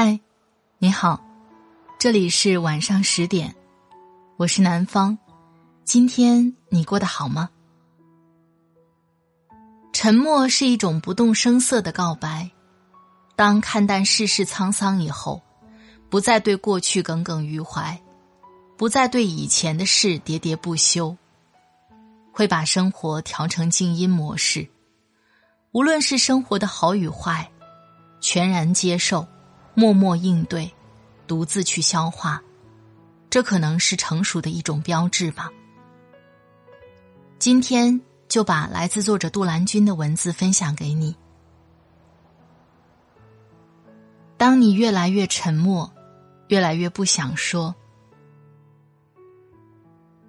嗨，你好，这里是晚上十点，我是南方。今天你过得好吗？沉默是一种不动声色的告白。当看淡世事沧桑以后，不再对过去耿耿于怀，不再对以前的事喋喋不休，会把生活调成静音模式。无论是生活的好与坏，全然接受。默默应对，独自去消化，这可能是成熟的一种标志吧。今天就把来自作者杜兰君的文字分享给你。当你越来越沉默，越来越不想说。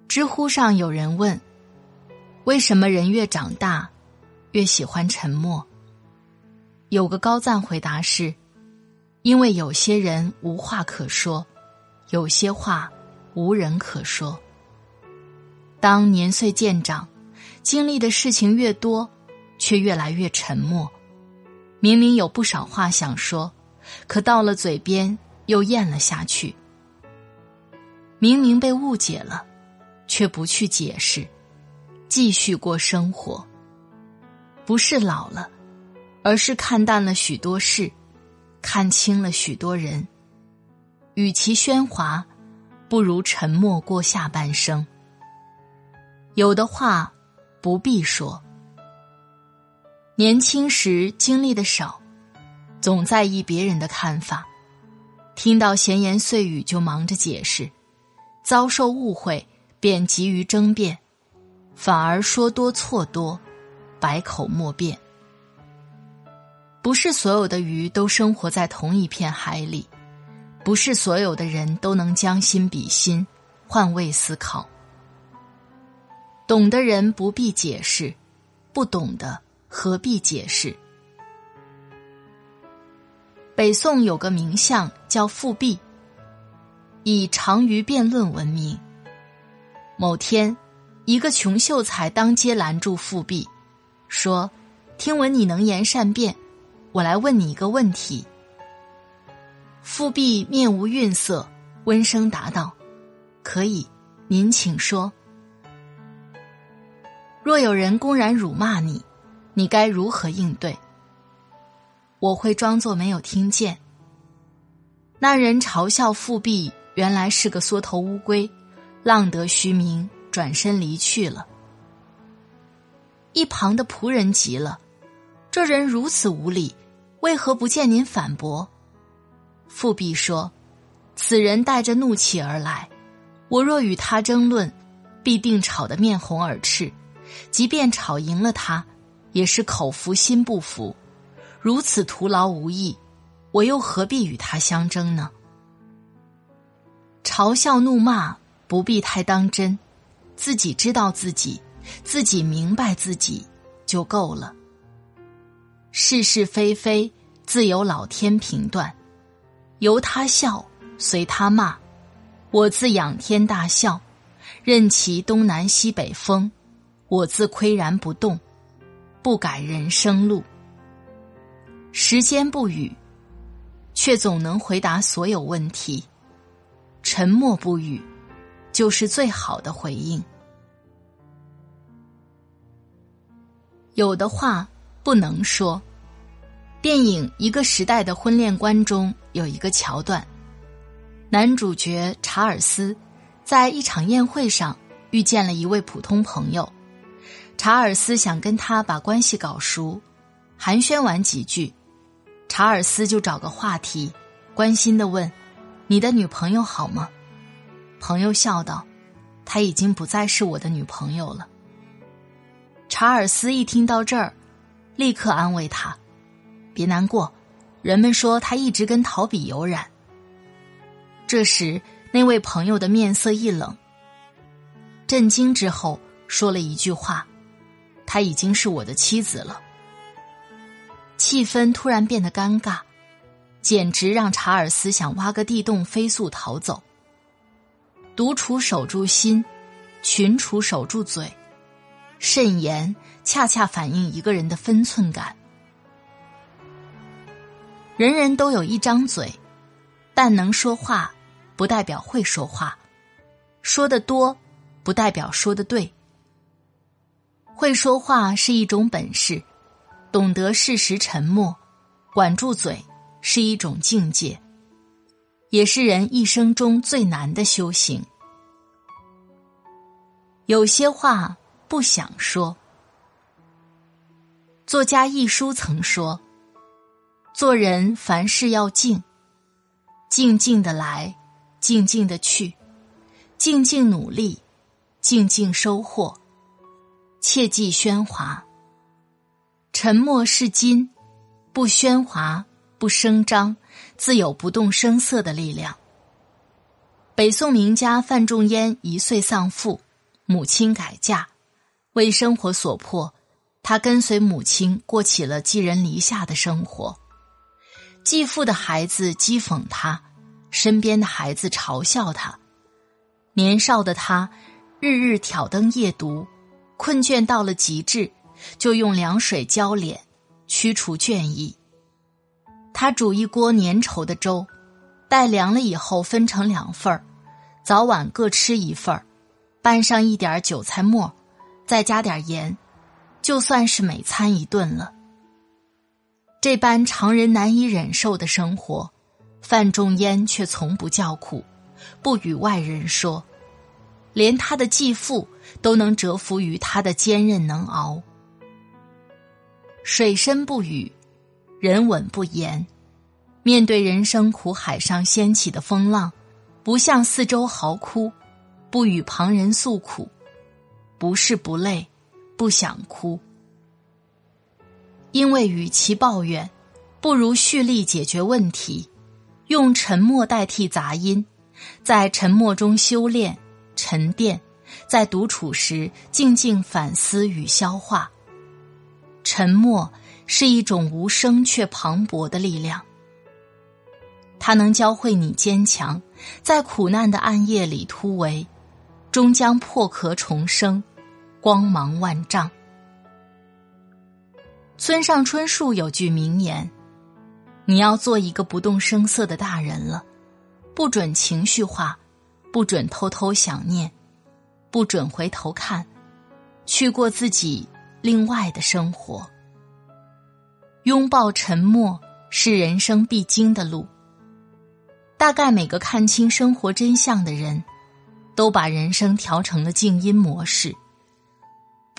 知乎上有人问：为什么人越长大，越喜欢沉默？有个高赞回答是。因为有些人无话可说，有些话无人可说。当年岁渐长，经历的事情越多，却越来越沉默。明明有不少话想说，可到了嘴边又咽了下去。明明被误解了，却不去解释，继续过生活。不是老了，而是看淡了许多事。看清了许多人，与其喧哗，不如沉默过下半生。有的话不必说。年轻时经历的少，总在意别人的看法，听到闲言碎语就忙着解释，遭受误会便急于争辩，反而说多错多，百口莫辩。不是所有的鱼都生活在同一片海里，不是所有的人都能将心比心，换位思考。懂的人不必解释，不懂的何必解释？北宋有个名相叫富弼，以长于辩论闻名。某天，一个穷秀才当街拦住富弼，说：“听闻你能言善辩。”我来问你一个问题。富弼面无愠色，温声答道：“可以，您请说。若有人公然辱骂你，你该如何应对？”我会装作没有听见。那人嘲笑富弼原来是个缩头乌龟，浪得虚名，转身离去了。一旁的仆人急了。这人如此无礼，为何不见您反驳？复辟说：“此人带着怒气而来，我若与他争论，必定吵得面红耳赤。即便吵赢了他，也是口服心不服，如此徒劳无益。我又何必与他相争呢？嘲笑怒骂不必太当真，自己知道自己，自己明白自己就够了。”是是非非，自有老天评断，由他笑，随他骂，我自仰天大笑，任其东南西北风，我自岿然不动，不改人生路。时间不语，却总能回答所有问题；沉默不语，就是最好的回应。有的话。不能说。电影《一个时代的婚恋观》中有一个桥段，男主角查尔斯在一场宴会上遇见了一位普通朋友，查尔斯想跟他把关系搞熟，寒暄完几句，查尔斯就找个话题，关心的问：“你的女朋友好吗？”朋友笑道：“她已经不再是我的女朋友了。”查尔斯一听到这儿。立刻安慰他：“别难过，人们说他一直跟陶比有染。”这时，那位朋友的面色一冷，震惊之后说了一句话：“她已经是我的妻子了。”气氛突然变得尴尬，简直让查尔斯想挖个地洞飞速逃走。独处守住心，群处守住嘴。慎言恰恰反映一个人的分寸感。人人都有一张嘴，但能说话，不代表会说话；说的多，不代表说的对。会说话是一种本事，懂得适时沉默，管住嘴是一种境界，也是人一生中最难的修行。有些话不想说。作家一书曾说：“做人凡事要静，静静的来，静静的去，静静努力，静静收获。”切忌喧哗，沉默是金，不喧哗，不声张，自有不动声色的力量。北宋名家范仲淹一岁丧父，母亲改嫁，为生活所迫，他跟随母亲过起了寄人篱下的生活。继父的孩子讥讽他，身边的孩子嘲笑他，年少的他日日挑灯夜读。困倦到了极致，就用凉水浇脸，驱除倦意。他煮一锅粘稠的粥，待凉了以后分成两份儿，早晚各吃一份儿，拌上一点韭菜末，再加点盐，就算是美餐一顿了。这般常人难以忍受的生活，范仲淹却从不叫苦，不与外人说。连他的继父都能折服于他的坚韧能熬。水深不语，人稳不言。面对人生苦海上掀起的风浪，不向四周嚎哭，不与旁人诉苦，不是不累，不想哭。因为与其抱怨，不如蓄力解决问题，用沉默代替杂音，在沉默中修炼。沉淀，在独处时静静反思与消化。沉默是一种无声却磅礴的力量，它能教会你坚强，在苦难的暗夜里突围，终将破壳重生，光芒万丈。村上春树有句名言：“你要做一个不动声色的大人了，不准情绪化。”不准偷偷想念，不准回头看，去过自己另外的生活。拥抱沉默是人生必经的路。大概每个看清生活真相的人，都把人生调成了静音模式，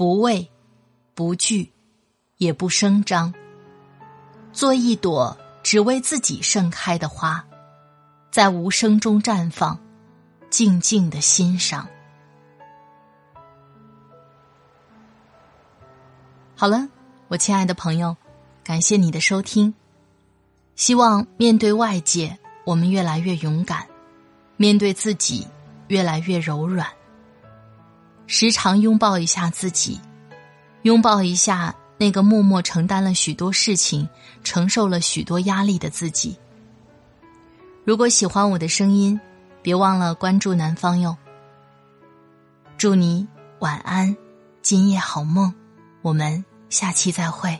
不畏，不惧，也不声张，做一朵只为自己盛开的花，在无声中绽放。静静的欣赏。好了，我亲爱的朋友，感谢你的收听。希望面对外界，我们越来越勇敢；面对自己，越来越柔软。时常拥抱一下自己，拥抱一下那个默默承担了许多事情、承受了许多压力的自己。如果喜欢我的声音。别忘了关注南方哟。祝你晚安，今夜好梦，我们下期再会。